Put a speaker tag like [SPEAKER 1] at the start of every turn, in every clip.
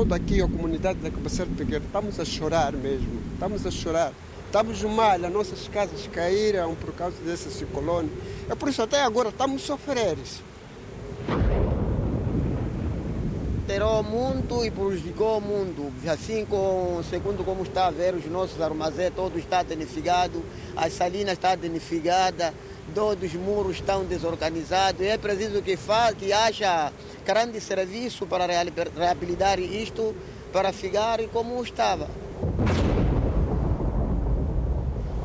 [SPEAKER 1] toda aqui a comunidade da Cabaceira Pequeno, estamos a chorar mesmo, estamos a chorar. Estamos mal, as nossas casas caíram por causa desse ciclone. É por isso até agora estamos sofrendo.
[SPEAKER 2] Alterou muito e prejudicou o mundo. Assim, com, segundo como está a ver, os nossos armazéns todos estão danificados, as salinas estão danificadas, todos os muros estão desorganizados. É preciso que, fa que haja grande serviço para reabilitar isto, para ficar como estava.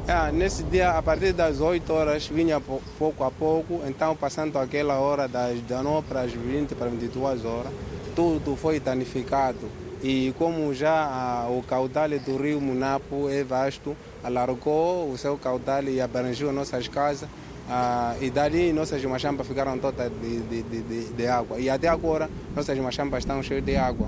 [SPEAKER 3] Ah, nesse dia, a partir das 8 horas, vinha pouco a pouco, então passando aquela hora das 19 para as 20 para 22 horas, tudo foi danificado. E como já ah, o caudal do rio Munapo é vasto, alargou o seu caudal e abrangeu nossas casas, ah, e dali nossas machambas ficaram todas de, de, de, de, água. E até agora nossas machambas estão cheias de água.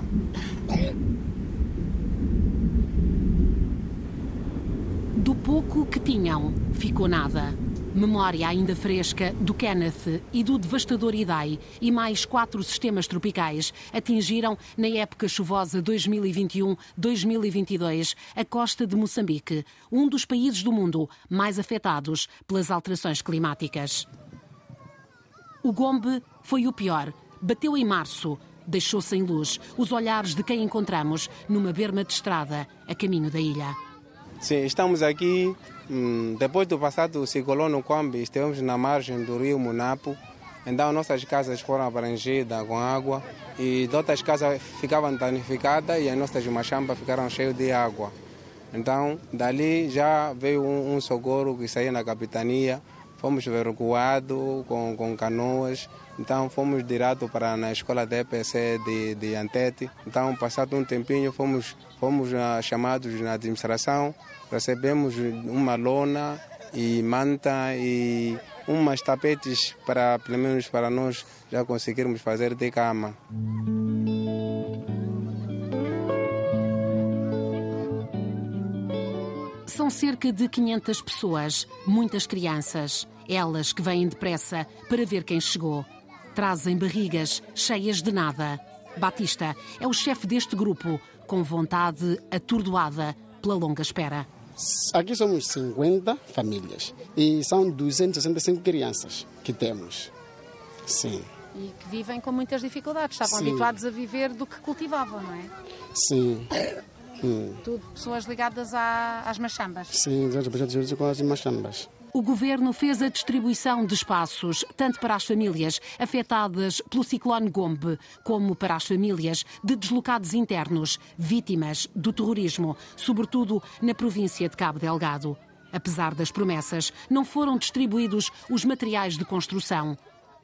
[SPEAKER 4] Do pouco que tinham, ficou nada. Memória ainda fresca do Kenneth e do devastador Idai e mais quatro sistemas tropicais atingiram, na época chuvosa 2021-2022, a costa de Moçambique, um dos países do mundo mais afetados pelas alterações climáticas. O Gombe foi o pior. Bateu em março, deixou sem luz os olhares de quem encontramos numa berma de estrada a caminho da ilha.
[SPEAKER 3] Sim, estamos aqui hum, depois do passado ciclone no Combi, estivemos na margem do rio Munapo. Então nossas casas foram abrangidas com água e outras casas ficavam danificadas e as nossas machambas ficaram cheias de água. Então dali já veio um, um socorro que saiu na capitania. Fomos evacuados com, com canoas então fomos direto para na escola da EPC de, de Antete. Então, passado um tempinho, fomos, fomos uh, chamados na administração, recebemos uma lona e manta e umas tapetes para, pelo menos para nós, já conseguirmos fazer de cama.
[SPEAKER 4] São cerca de 500 pessoas, muitas crianças. Elas que vêm depressa para ver quem chegou trazem barrigas cheias de nada. Batista é o chefe deste grupo, com vontade atordoada pela longa espera.
[SPEAKER 5] Aqui somos 50 famílias e são 265 crianças que temos. Sim.
[SPEAKER 6] E que vivem com muitas dificuldades. Estavam Sim. habituados a viver do que cultivavam, não é?
[SPEAKER 5] Sim.
[SPEAKER 6] Hum. Tudo pessoas ligadas à, às machambas.
[SPEAKER 5] Sim, pessoas com as machambas.
[SPEAKER 4] O governo fez a distribuição de espaços, tanto para as famílias afetadas pelo ciclone Gombe, como para as famílias de deslocados internos, vítimas do terrorismo, sobretudo na província de Cabo Delgado. Apesar das promessas, não foram distribuídos os materiais de construção.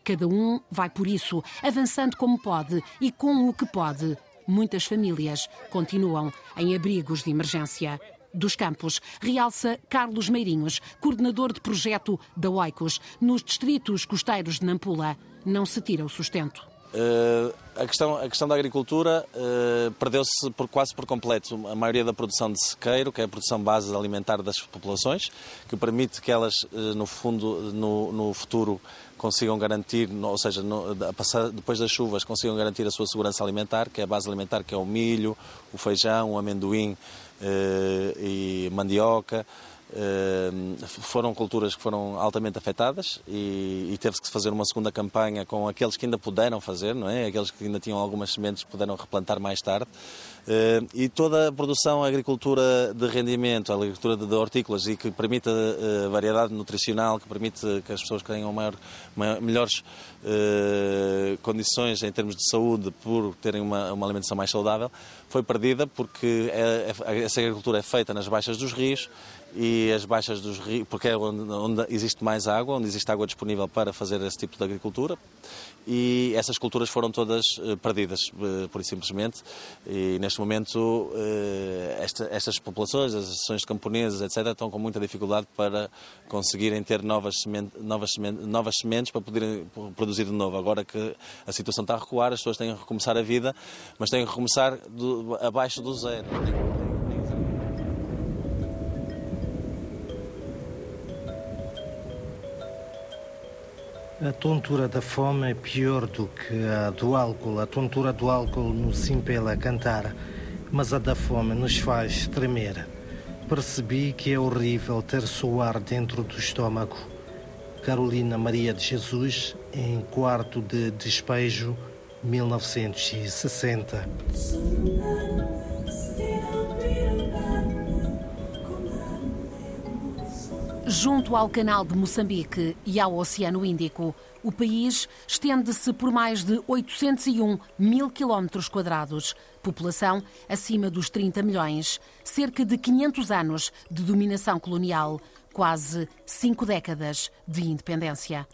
[SPEAKER 4] Cada um vai por isso, avançando como pode e com o que pode. Muitas famílias continuam em abrigos de emergência dos Campos, realça Carlos Meirinhos, coordenador de projeto da Oicos, nos distritos costeiros de Nampula. Não se tira o sustento.
[SPEAKER 7] Uh, a, questão, a questão da agricultura uh, perdeu-se por, quase por completo a maioria da produção de sequeiro, que é a produção base alimentar das populações, que permite que elas, uh, no fundo, no, no, futuro, consigam garantir, ou seja, depois das chuvas, consigam garantir a sua segurança alimentar, que é a base alimentar, que é o milho, o feijão, o amendoim e mandioca. Uh, foram culturas que foram altamente afetadas e, e teve-se que fazer uma segunda campanha com aqueles que ainda puderam fazer, não é? Aqueles que ainda tinham algumas sementes puderam replantar mais tarde. Uh, e toda a produção, a agricultura de rendimento, a agricultura de, hortícolas e que permite uh, variedade nutricional, que permite que as pessoas tenham maior, maior, melhores eh, condições em termos de saúde por terem uma, uma alimentação mais saudável, foi perdida porque é, essa agricultura é feita nas baixas dos rios e as baixas dos rios, porque é onde, onde, existe mais água, onde existe água disponível para fazer esse tipo de agricultura, e essas culturas foram todas uh, perdidas, uh, por e simplesmente, e neste momento uh, esta, estas populações, as associações de camponeses, etc., estão com muita dificuldade para conseguirem ter novas, semente, novas, semente, novas sementes para poderem produzir de novo. Agora que a situação está a recuar, as pessoas têm que recomeçar a vida, mas têm que recomeçar do, abaixo do zero.
[SPEAKER 8] A tontura da fome é pior do que a do álcool. A tontura do álcool nos impela a cantar, mas a da fome nos faz tremer. Percebi que é horrível ter suar dentro do estômago. Carolina Maria de Jesus, em quarto de despejo, 1960.
[SPEAKER 4] Junto ao Canal de Moçambique e ao Oceano Índico, o país estende-se por mais de 801 mil quilómetros quadrados, população acima dos 30 milhões, cerca de 500 anos de dominação colonial, quase cinco décadas de independência.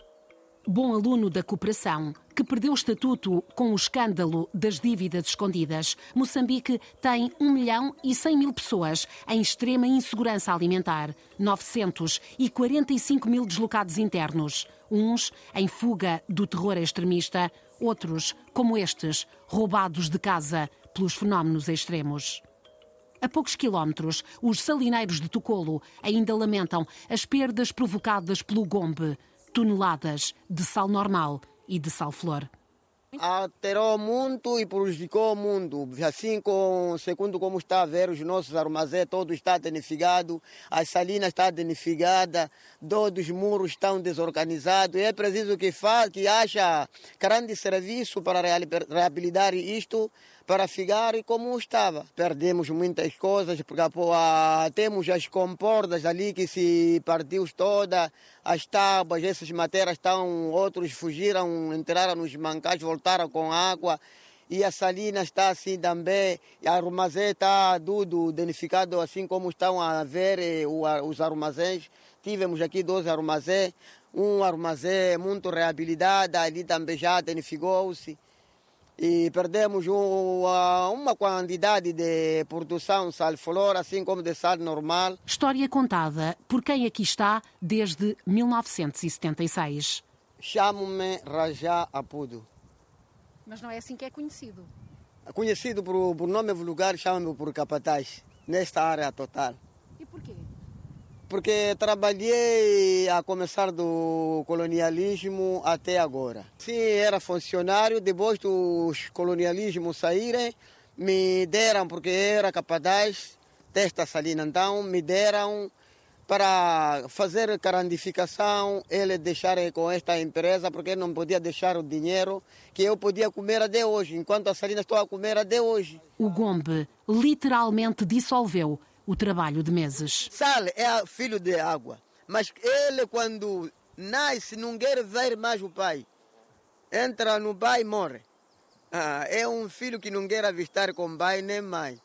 [SPEAKER 4] Bom aluno da cooperação, que perdeu o estatuto com o escândalo das dívidas escondidas, Moçambique tem 1 milhão e 100 mil pessoas em extrema insegurança alimentar, 945 mil deslocados internos, uns em fuga do terror extremista, outros, como estes, roubados de casa pelos fenómenos extremos. A poucos quilómetros, os salineiros de Tocolo ainda lamentam as perdas provocadas pelo Gombe, toneladas de sal normal e de sal flor.
[SPEAKER 2] Alterou muito e prejudicou o mundo. Assim, com, segundo como está a ver, os nossos armazéns todos estão danificados, as salinas estão danificadas, todos os muros estão desorganizados. É preciso que, fa, que haja grande serviço para reabilitar isto para ficar como estava. Perdemos muitas coisas, porque pô, temos as comportas ali que se partiu toda, as tábuas, essas matérias estão, outros fugiram, entraram nos mancais, voltaram com água. E a salina está assim também, a armazém está tudo danificado, assim como estão a ver eh, os armazéns. Tivemos aqui dois armazéns, um armazém muito reabilitado, ali também já danificou-se e perdemos uma quantidade de produção sal-flor, assim como de sal normal.
[SPEAKER 4] História contada por quem aqui está desde 1976.
[SPEAKER 2] Chamo-me Rajá Apudo.
[SPEAKER 6] Mas não é assim que é conhecido?
[SPEAKER 2] Conhecido por, por nome vulgar, chama-me por capataz, nesta área total. Porque trabalhei a começar do colonialismo até agora. Sim, era funcionário, depois dos colonialismos saírem, me deram, porque era capaz desta salina, então me deram para fazer carandificação, ele deixar com esta empresa, porque não podia deixar o dinheiro que eu podia comer até hoje, enquanto a salina estou a comer até hoje.
[SPEAKER 4] O Gombe literalmente dissolveu o trabalho de meses.
[SPEAKER 2] Sal é filho de água, mas ele quando nasce não quer ver mais o pai. Entra no pai e morre. Ah, é um filho que não quer avistar com pai nem mãe.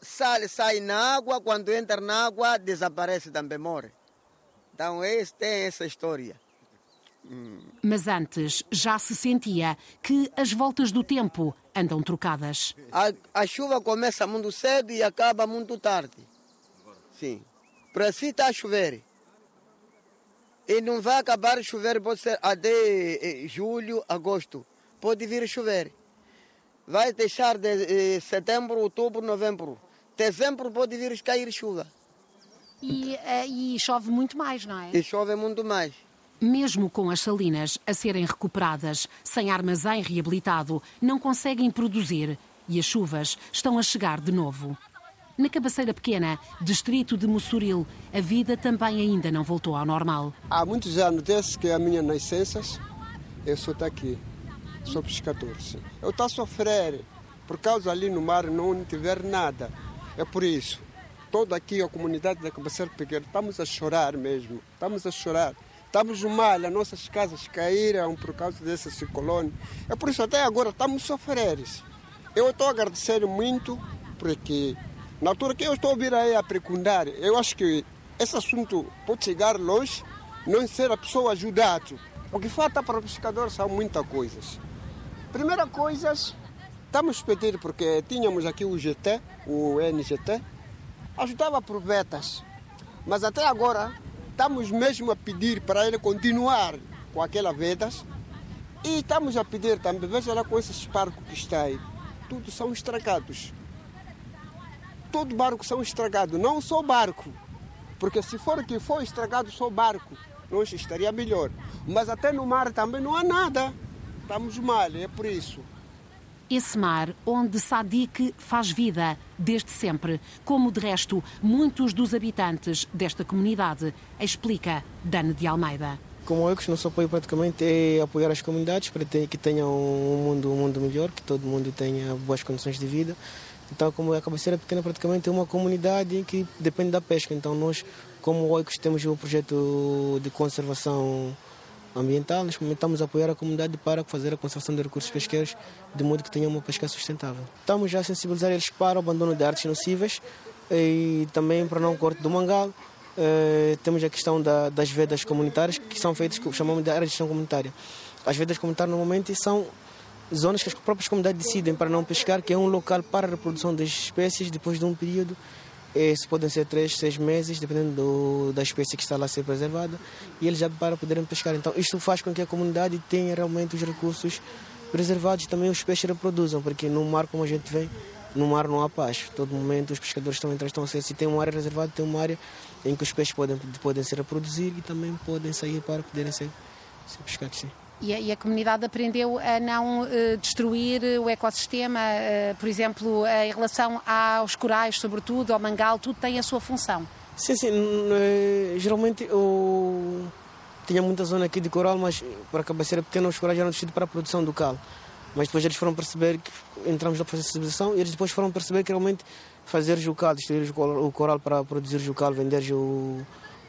[SPEAKER 2] Sal sai na água, quando entra na água desaparece também, morre. Então esse tem essa história.
[SPEAKER 4] Mas antes já se sentia que as voltas do tempo andam trocadas.
[SPEAKER 2] A, a chuva começa muito cedo e acaba muito tarde. Sim. Para si está a chover. E não vai acabar de chover, pode ser até eh, julho, agosto. Pode vir a chover. Vai deixar de eh, setembro, outubro, novembro. Dezembro pode vir a cair chuva.
[SPEAKER 6] E, eh, e chove muito mais, não é?
[SPEAKER 2] E chove muito mais.
[SPEAKER 4] Mesmo com as salinas a serem recuperadas, sem armazém reabilitado, não conseguem produzir e as chuvas estão a chegar de novo. Na Cabaceira Pequena, distrito de Mussuril, a vida também ainda não voltou ao normal.
[SPEAKER 1] Há muitos anos, desde que a minha nascença, eu sou aqui. Sou pescador. Sim. Eu estou a sofrer por causa ali no mar não tiver nada. É por isso. Toda aqui a comunidade da Cabaceira Pequena estamos a chorar mesmo. Estamos a chorar. Estamos mal, as nossas casas caíram por causa desse ciclone. É por isso até agora estamos sofrendo. Eu estou a agradecer muito porque na altura que eu estou vir aí a precundar, eu acho que esse assunto pode chegar longe, não ser a pessoa ajudada. O que falta para o pescador são muitas coisas. Primeira coisa, estamos pedir, porque tínhamos aqui o GT, o NGT, ajudava por vetas. Mas até agora Estamos mesmo a pedir para ele continuar com aquelas vedas e estamos a pedir também, veja lá com esses barcos que está aí, tudo são estragados. Todo barco são estragados, não só barco, porque se for que for estragado só barco, nós estaria melhor. Mas até no mar também não há nada. Estamos mal, é por isso.
[SPEAKER 4] Esse mar onde Sadiq faz vida desde sempre, como de resto muitos dos habitantes desta comunidade, explica Dana de Almeida.
[SPEAKER 9] Como eu, nosso apoio praticamente é apoiar as comunidades para que tenham um mundo, um mundo melhor, que todo mundo tenha boas condições de vida. Então, como a cabeceira pequena praticamente é uma comunidade que depende da pesca. Então, nós, como OICOS, temos o projeto de conservação ambiental, nós estamos a apoiar a comunidade para fazer a conservação de recursos pesqueiros de modo que tenha uma pesca sustentável. Estamos já a sensibilizar eles para o abandono de artes nocivas e também para não corte do mangal. Uh, temos a questão da, das vedas comunitárias, que são feitas, que chamamos de área de gestão comunitária. As vedas comunitárias normalmente são zonas que as próprias comunidades decidem para não pescar, que é um local para a reprodução das espécies depois de um período. Esse podem ser três, seis meses, dependendo do, da espécie que está lá a ser preservada, e eles já para poderem pescar. Então, isto faz com que a comunidade tenha realmente os recursos preservados e também os peixes reproduzam, porque no mar, como a gente vê, no mar não há paz. Todo momento os pescadores estão entrando, estão a ser, se tem uma área reservada, tem uma área em que os peixes podem, podem ser reproduzir e também podem sair para poderem ser, ser pescados. Sim.
[SPEAKER 6] E a, e a, comunidade aprendeu a não uh, destruir o ecossistema, uh, por exemplo, uh, em relação aos corais, sobretudo, ao mangal, tudo tem a sua função.
[SPEAKER 9] Sim, sim. geralmente eu tinha muita zona aqui de coral, mas para a cabeceira pequena os corais eram descidos para a produção do cal. Mas depois eles foram perceber que entramos na sensibilização e eles depois foram perceber que realmente fazer jucal, destruir o coral para produzir jucal, vender o,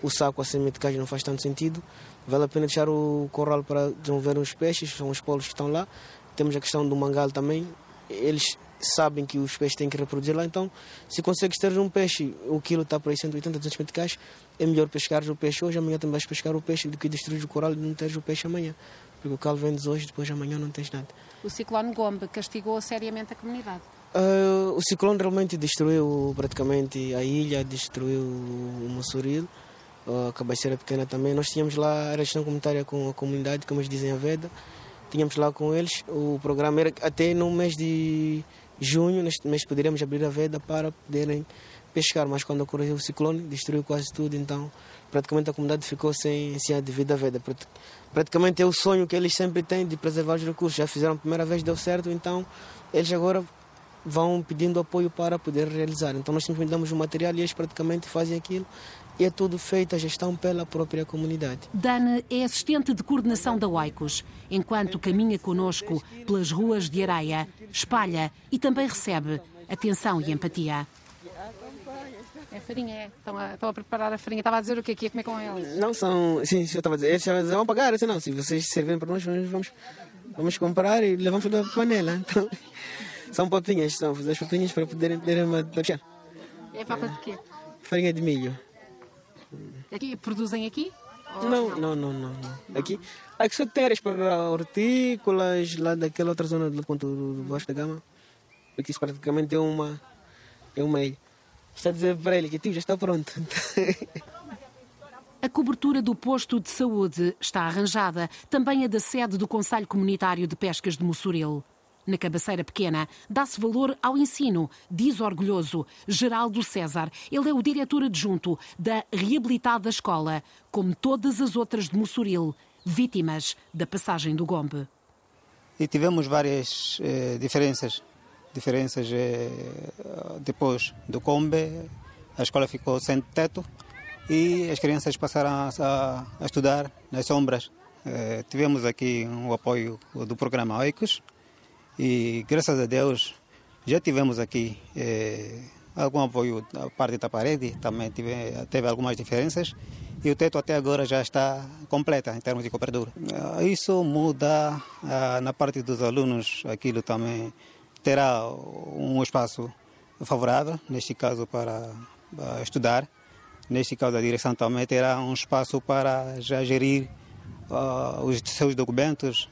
[SPEAKER 9] o saco a semente de caixa não faz tanto sentido. Vale a pena deixar o coral para desenvolver os peixes, são os polos que estão lá. Temos a questão do mangal também. Eles sabem que os peixes têm que reproduzir lá, então se consegues ter um peixe, o quilo está por aí 180, 200 meticais, é melhor pescar o peixe hoje, amanhã também vais pescar o peixe do que destruir o coral e não teres o peixe amanhã. Porque o cal vendes hoje, depois amanhã não tens nada.
[SPEAKER 6] O ciclone Gombe castigou seriamente a comunidade?
[SPEAKER 9] Uh, o ciclone realmente destruiu praticamente a ilha, destruiu o Mossoril, a cabeceira pequena também. Nós tínhamos lá a gestão comunitária com a comunidade, como eles dizem a Veda. Tínhamos lá com eles. O programa era até no mês de junho, neste mês poderíamos abrir a Veda para poderem pescar, mas quando ocorreu o ciclone, destruiu quase tudo, então praticamente a comunidade ficou sem, sem a devida Veda. Praticamente é o sonho que eles sempre têm de preservar os recursos. Já fizeram a primeira vez, deu certo, então eles agora vão pedindo apoio para poder realizar. Então nós simplesmente damos o material e eles praticamente fazem aquilo e é tudo feito a gestão pela própria comunidade.
[SPEAKER 4] Dana é assistente de coordenação da Oicos. Enquanto caminha conosco pelas ruas de areia, espalha e também recebe atenção e empatia.
[SPEAKER 6] É farinha, é. Estão a, estão a, preparar a farinha. Estava a dizer o que aqui ia comer com eles?
[SPEAKER 9] Não são. Sim, eu estava a dizer. Eles vão pagar. Eu disse, não, se vocês servirem para nós, vamos, vamos comprar e levamos tudo a panela. Então, são papinhas, são as papinhas para poderem ter uma.
[SPEAKER 6] É papa de quê?
[SPEAKER 9] Farinha de milho.
[SPEAKER 6] Aqui, produzem aqui?
[SPEAKER 9] Não, não, não, não, não. Aqui, aqui só terras para hortícolas, lá daquela outra zona do ponto do Baixo da Gama. Porque isso praticamente é uma, é uma ilha. Está a dizer para ele que tio já está pronto.
[SPEAKER 4] A cobertura do posto de saúde está arranjada, também a da sede do Conselho Comunitário de Pescas de Mossoril. Na cabaceira pequena, dá-se valor ao ensino, diz orgulhoso Geraldo César. Ele é o diretor adjunto da reabilitada escola, como todas as outras de Mossoril, vítimas da passagem do Gombe.
[SPEAKER 10] E tivemos várias eh, diferenças. Diferenças eh, depois do Gombe, a escola ficou sem teto e as crianças passaram a, a estudar nas sombras. Eh, tivemos aqui um apoio do programa OICOS, e graças a Deus já tivemos aqui eh, algum apoio da parte da parede, também tive, teve algumas diferenças e o teto até agora já está completa em termos de cobertura. Ah, isso muda ah, na parte dos alunos, aquilo também terá um espaço favorável, neste caso para, para estudar. Neste caso, a direção também terá um espaço para já gerir uh, os seus documentos,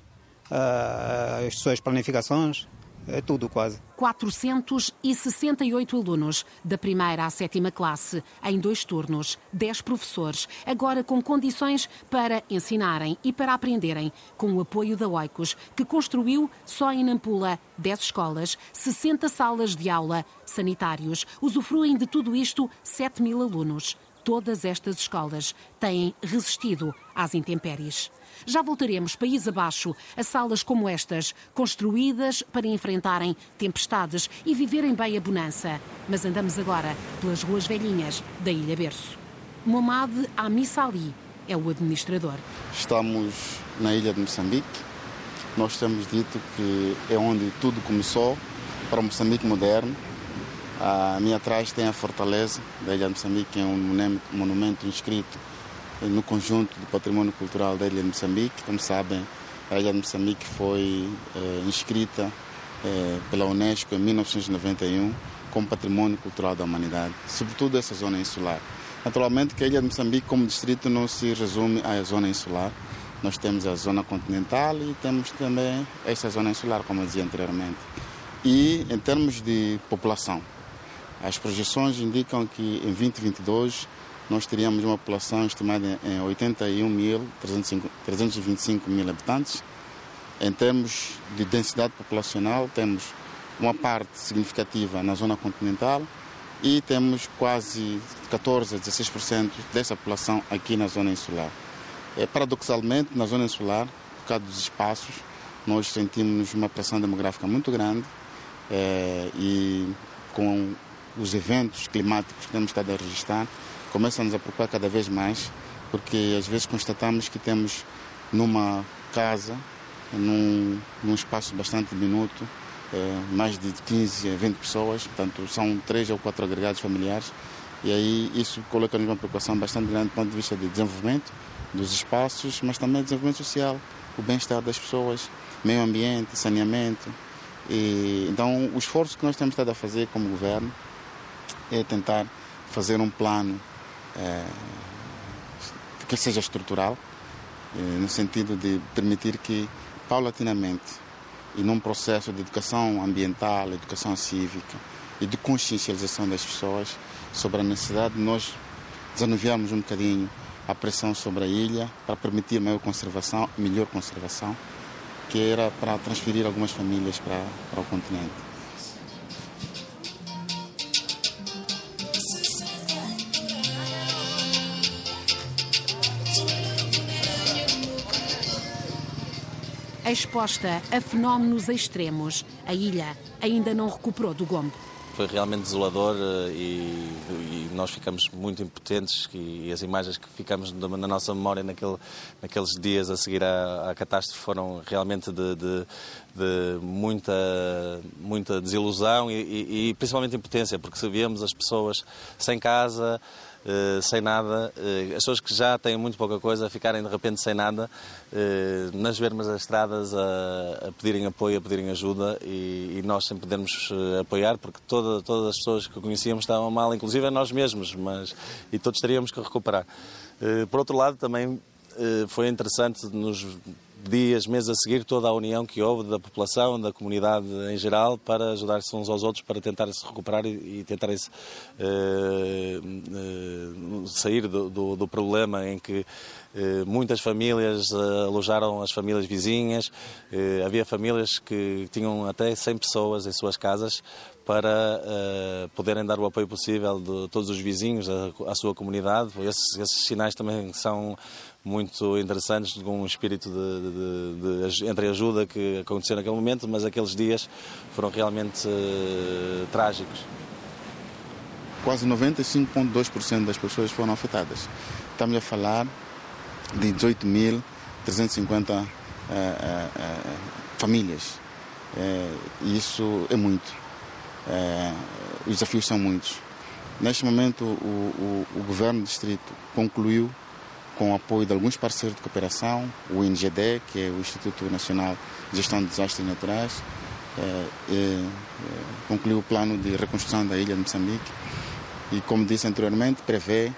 [SPEAKER 10] as suas planificações, é tudo quase.
[SPEAKER 4] 468 alunos, da primeira à sétima classe, em dois turnos, 10 professores, agora com condições para ensinarem e para aprenderem, com o apoio da Oicos, que construiu só em Nampula 10 escolas, 60 salas de aula, sanitários. Usufruem de tudo isto 7 mil alunos. todas estas escolas têm resistido às intempéries. Já voltaremos país abaixo a salas como estas, construídas para enfrentarem tempestades e viverem bem a bonança. Mas andamos agora pelas ruas velhinhas da Ilha Berço. Momad Amissali é o administrador.
[SPEAKER 11] Estamos na ilha de Moçambique. Nós temos dito que é onde tudo começou para o Moçambique moderno. A minha atrás tem a fortaleza da ilha de Moçambique, que é um monumento inscrito no conjunto do patrimônio cultural da ilha de Moçambique. Como sabem, a ilha de Moçambique foi eh, inscrita eh, pela Unesco em 1991 como patrimônio cultural da humanidade, sobretudo essa zona insular. Naturalmente que a ilha de Moçambique como distrito não se resume à zona insular. Nós temos a zona continental e temos também essa zona insular, como eu dizia anteriormente. E em termos de população, as projeções indicam que em 2022 nós teríamos uma população estimada em 81.325 mil habitantes. Em termos de densidade populacional, temos uma parte significativa na zona continental e temos quase 14 a 16% dessa população aqui na zona insular. É, paradoxalmente, na zona insular, por causa dos espaços, nós sentimos uma pressão demográfica muito grande é, e com os eventos climáticos que temos estado a registrar, começam a nos preocupar cada vez mais, porque às vezes constatamos que temos numa casa, num, num espaço bastante diminuto, é, mais de 15 a 20 pessoas, portanto são três ou quatro agregados familiares, e aí isso coloca-nos uma preocupação bastante grande do ponto de vista de desenvolvimento dos espaços, mas também desenvolvimento social, o bem-estar das pessoas, meio ambiente, saneamento. E, então, o esforço que nós temos estado a fazer como governo é tentar fazer um plano é, que seja estrutural, é, no sentido de permitir que, paulatinamente, e num processo de educação ambiental, educação cívica e de consciencialização das pessoas sobre a necessidade de nós desanuviarmos um bocadinho a pressão sobre a ilha para permitir maior conservação, melhor conservação, que era para transferir algumas famílias para, para o continente.
[SPEAKER 4] Exposta a fenómenos extremos, a ilha ainda não recuperou do Gombe.
[SPEAKER 7] Foi realmente desolador eh, e, e, nós ficamos muito impotentes e, as imagens que ficamos na nossa memória naquele, naqueles dias a seguir à, à catástrofe foram realmente de, de, de muita, muita desilusão e, e, principalmente impotência, porque sabíamos as pessoas sem casa, sem nada, uh, as pessoas que já têm muito pouca coisa ficarem de repente sem nada, uh, nas vermas das estradas a, a, pedirem apoio, a pedirem ajuda e, e nós sempre podemos apoiar porque toda, todas as pessoas que conhecíamos estavam mal, inclusive nós mesmos, mas e todos teríamos que recuperar. por outro lado, também foi interessante nos dias, meses a seguir, toda a união que houve da população, da comunidade em geral, para ajudar-se uns aos outros, para tentar se recuperar e, e tentar -se, uh, uh, sair do, do, do, problema em que muitas famílias alojaram as famílias vizinhas. havia famílias que tinham até 100 pessoas em suas casas para poderem dar o apoio possível de todos os vizinhos à, sua comunidade. Esses, esses, sinais também são muito interessantes, com um espírito de, de, de, entre ajuda que aconteceu naquele momento, mas aqueles dias foram realmente trágicos.
[SPEAKER 11] Quase 95,2% das pessoas foram afetadas. Estamos a falar de 18.350 uh, uh, famílias. isso é muito os desafios são muitos. Neste momento, o, o, o governo do distrito concluiu, com o apoio de alguns parceiros de cooperação, o INGD, que é o Instituto Nacional de Gestão de Desastres Naturais, concluiu o plano de reconstrução da ilha de Moçambique e, como disse anteriormente, prevê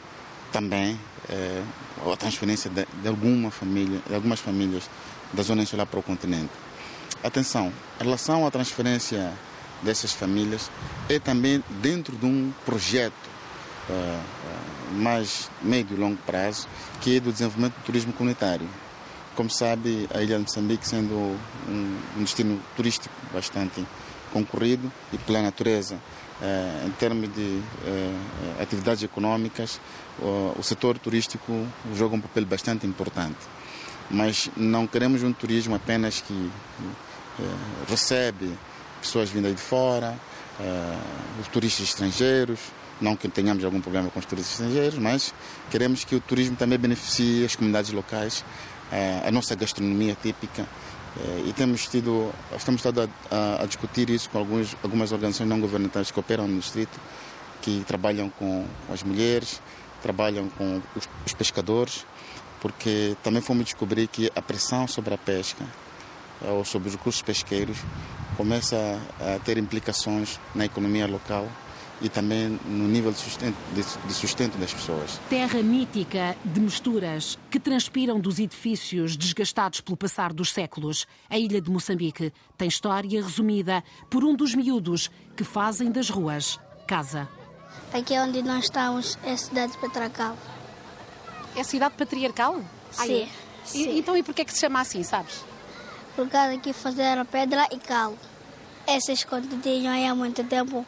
[SPEAKER 11] também é, a transferência de, de, alguma família, de algumas famílias da zona insular para o continente. Atenção, em relação à transferência dessas famílias é também dentro de um projeto uh, mais médio e longo prazo, que é do desenvolvimento do turismo comunitário. Como sabe, a ilha de Moçambique sendo um, um destino turístico bastante concorrido e pela natureza em termos de atividades econômicas, o setor turístico joga um papel bastante importante. Mas não queremos um turismo apenas que recebe pessoas vindas de fora, os turistas estrangeiros, não que tenhamos algum problema com os turistas estrangeiros, mas queremos que o turismo também beneficie as comunidades locais, a nossa gastronomia típica. E temos tido, estamos estado a, a, discutir isso com alguns, algumas organizações não governamentais que operam no distrito, que trabalham com as mulheres, trabalham com os, os pescadores, porque também fomos descobrir que a pressão sobre a pesca ou sobre os recursos pesqueiros começa a ter implicações na economia local e também no nível de sustento, de, de sustento, das pessoas.
[SPEAKER 4] Terra mítica de misturas que transpiram dos edifícios desgastados pelo passar dos séculos. A ilha de Moçambique tem história resumida por um dos miúdos que fazem das ruas casa.
[SPEAKER 12] Aqui é onde nós estamos é a cidade patriarcal.
[SPEAKER 6] É a cidade patriarcal?
[SPEAKER 12] Sim.
[SPEAKER 6] é? sim. E, então e porquê é que se chama assim, sabes?
[SPEAKER 12] Por causa que fizeram pedra e cal. Essa escondidinho aí há muito tempo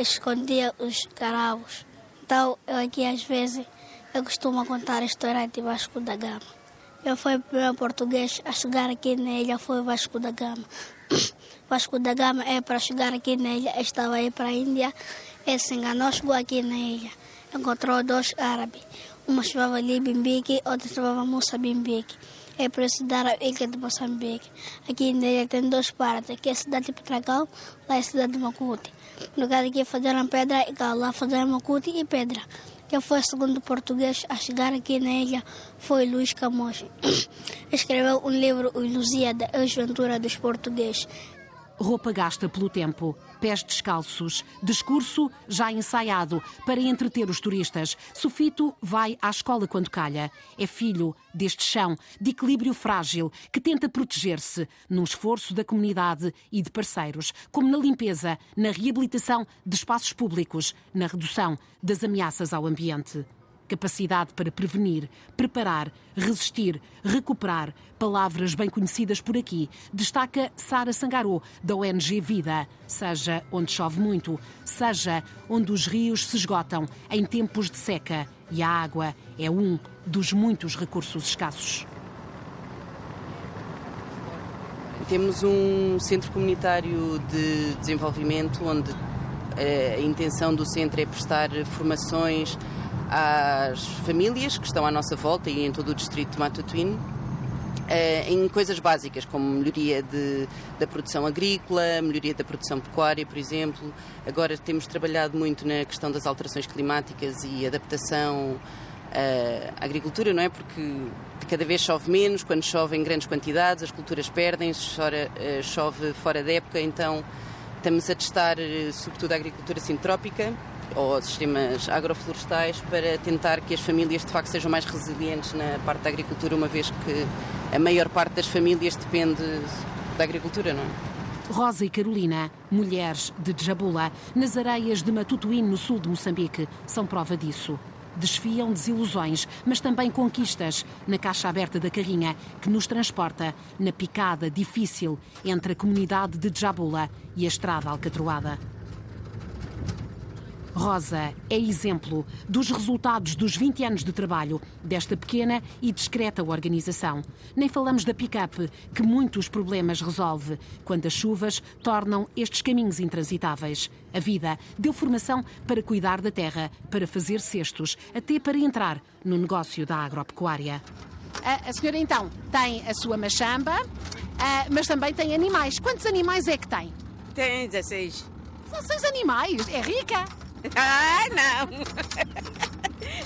[SPEAKER 12] escondia os caravos. Então, eu aqui às vezes, eu costumo contar a história de Vasco da Gama. Eu fui o primeiro português a chegar aqui na ilha, foi Vasco da Gama. Vasco da Gama é para chegar aqui na ilha, estava aí para a Índia, ele se enganou, chegou aqui na ilha. Encontrou dois árabes, uma chamava ali Bimbique, outra chamava Musa Bimbique. É para estudar a ilha de Moçambique. Aqui ilha tem duas partes, aqui é a cidade de Petragão, lá é a cidade de Macuti. No lugar aqui fizeram pedra e lá fizeram Macuti e pedra. Quem foi o segundo português a chegar aqui na ilha foi Luís Camões. Escreveu um livro, O Ilusíada, a Desventura dos Portugueses.
[SPEAKER 4] Roupa gasta pelo tempo, pés descalços, discurso já ensaiado para entreter os turistas. Sofito vai à escola quando calha. É filho deste chão de equilíbrio frágil que tenta proteger-se num esforço da comunidade e de parceiros, como na limpeza, na reabilitação de espaços públicos, na redução das ameaças ao ambiente capacidade para prevenir, preparar, resistir, recuperar, palavras bem conhecidas por aqui, destaca Sara Sangarô, da ONG Vida. Seja onde chove muito, seja onde os rios se esgotam em tempos de seca e a água é um dos muitos recursos escassos.
[SPEAKER 13] Temos um centro comunitário de desenvolvimento onde eh, a intenção do centro é prestar formações às famílias que estão à nossa volta e em todo o distrito de Matutuíne eh, em coisas básicas, como melhoria de, da produção agrícola, melhoria da produção pecuária, por exemplo. Agora temos trabalhado muito na questão das alterações climáticas e adaptação eh, à agricultura, não é? Porque cada vez chove menos, quando chove em grandes quantidades, as culturas perdem-se, eh, chove fora da época, então estamos a testar, sobretudo, a agricultura sintrópica ou sistemas agroflorestais para tentar que as famílias de facto sejam mais resilientes na parte da agricultura, uma vez que a maior parte das famílias depende da agricultura, não é?
[SPEAKER 4] Rosa e Carolina, mulheres de Djabula, nas areias de Matutuíne, no sul de Moçambique, são prova disso. Desfiam desilusões, mas também conquistas na caixa aberta da carrinha que nos transporta na picada difícil entre a comunidade de Djabula e a estrada alcatroada. Rosa é exemplo dos resultados dos 20 anos de trabalho desta pequena e discreta organização. Nem falamos da pick-up, que muitos problemas resolve quando as chuvas tornam estes caminhos intransitáveis. A vida deu formação para cuidar da terra, para fazer cestos, até para entrar no negócio da agropecuária.
[SPEAKER 6] A, a senhora então tem a sua machamba, mas também tem animais. Quantos animais é que tem?
[SPEAKER 14] Tem 16.
[SPEAKER 6] 16 animais? É rica?
[SPEAKER 14] Ah, não!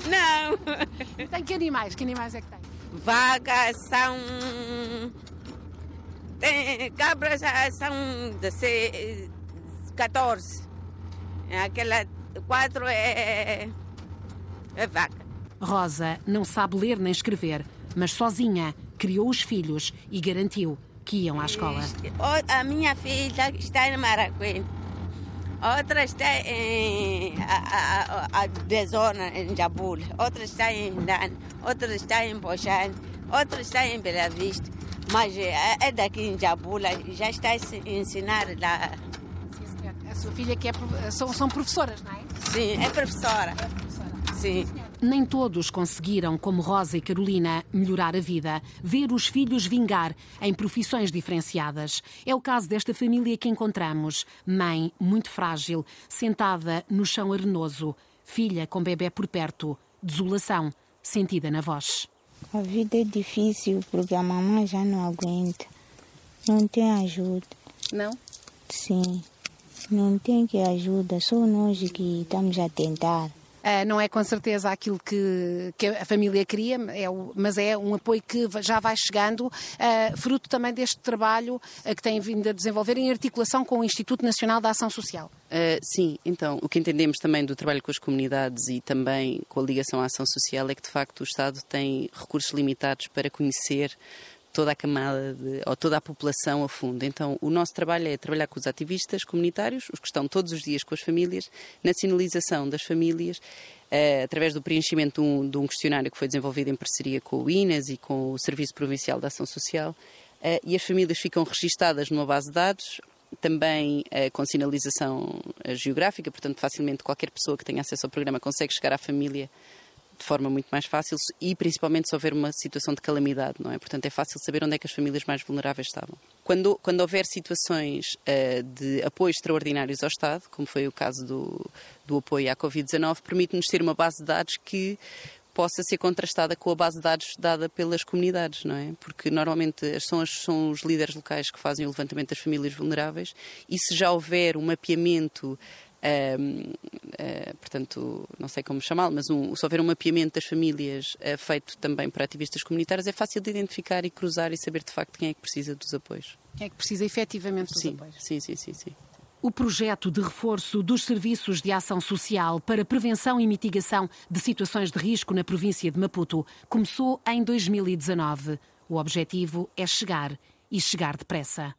[SPEAKER 14] Não!
[SPEAKER 6] Tem que animais? Que animais é que tem?
[SPEAKER 14] Vagas são. Tem, cabras são 16, 14. Aquela quatro é. é vaca.
[SPEAKER 4] Rosa não sabe ler nem escrever, mas sozinha criou os filhos e garantiu que iam à escola.
[SPEAKER 14] A minha filha está em Maracuém outra está em a, a, a em Jabul, outra está em Dan, outra está em Bochane, outra está em Bela Vista. Mas é, é daqui em Jabula, já está a ensinar lá.
[SPEAKER 6] Sim. A sua filha que é, são, são professoras, não é?
[SPEAKER 14] Sim, é professora.
[SPEAKER 6] É professora.
[SPEAKER 14] Sim.
[SPEAKER 4] Nem todos conseguiram, como Rosa e Carolina, melhorar a vida, ver os filhos vingar em profissões diferenciadas. É o caso desta família que encontramos. Mãe, muito frágil, sentada no chão arenoso. Filha com bebê por perto. Desolação, sentida na voz.
[SPEAKER 15] A vida é difícil porque a mamãe já não aguenta. Não tem ajuda.
[SPEAKER 6] Não?
[SPEAKER 15] Sim. Não tem que ajuda, só nós que estamos a tentar.
[SPEAKER 6] Uh, não é com certeza aquilo que, que a família queria, é o, mas é um apoio que já vai chegando, uh, fruto também deste trabalho uh, que tem vindo a desenvolver em articulação com o Instituto Nacional da Ação Social.
[SPEAKER 13] sim, então, o que entendemos também do trabalho com as comunidades e também com a ligação à ação social é que, de facto, o Estado tem recursos limitados para conhecer toda a camada de, ou toda a população a fundo. Então, o nosso trabalho é trabalhar com os ativistas comunitários, os que estão todos os dias com as famílias, na sinalização das famílias, uh, através do preenchimento de um, de um, questionário que foi desenvolvido em parceria com o INAS e com o Serviço Provincial de Ação Social, uh, e as famílias ficam registadas numa base de dados, também uh, com sinalização geográfica, portanto, facilmente qualquer pessoa que tenha acesso ao programa consegue chegar à família de forma muito mais fácil e principalmente se houver uma situação de calamidade, não é? Portanto, é fácil saber onde é que as famílias mais vulneráveis estavam. Quando, quando houver situações uh, de apoio extraordinários ao Estado, como foi o caso do, do apoio à Covid-19, permite-nos ter uma base de dados que possa ser contrastada com a base de dados dada pelas comunidades, não é? Porque normalmente são, as, são os líderes locais que fazem o levantamento das famílias vulneráveis e se já houver um mapeamento uh, portanto, não sei como chamá-lo, mas um, se houver um mapeamento das famílias uh, feito também por ativistas comunitários, é fácil de identificar e cruzar e saber de facto quem é que precisa dos apoios.
[SPEAKER 6] Quem é que precisa efetivamente dos
[SPEAKER 13] sim,
[SPEAKER 6] apoios?
[SPEAKER 13] Sim, sim, sim, sim.
[SPEAKER 4] O projeto de reforço dos serviços de ação social para prevenção e mitigação de situações de risco na província de Maputo começou em 2019. O objetivo é chegar e chegar depressa.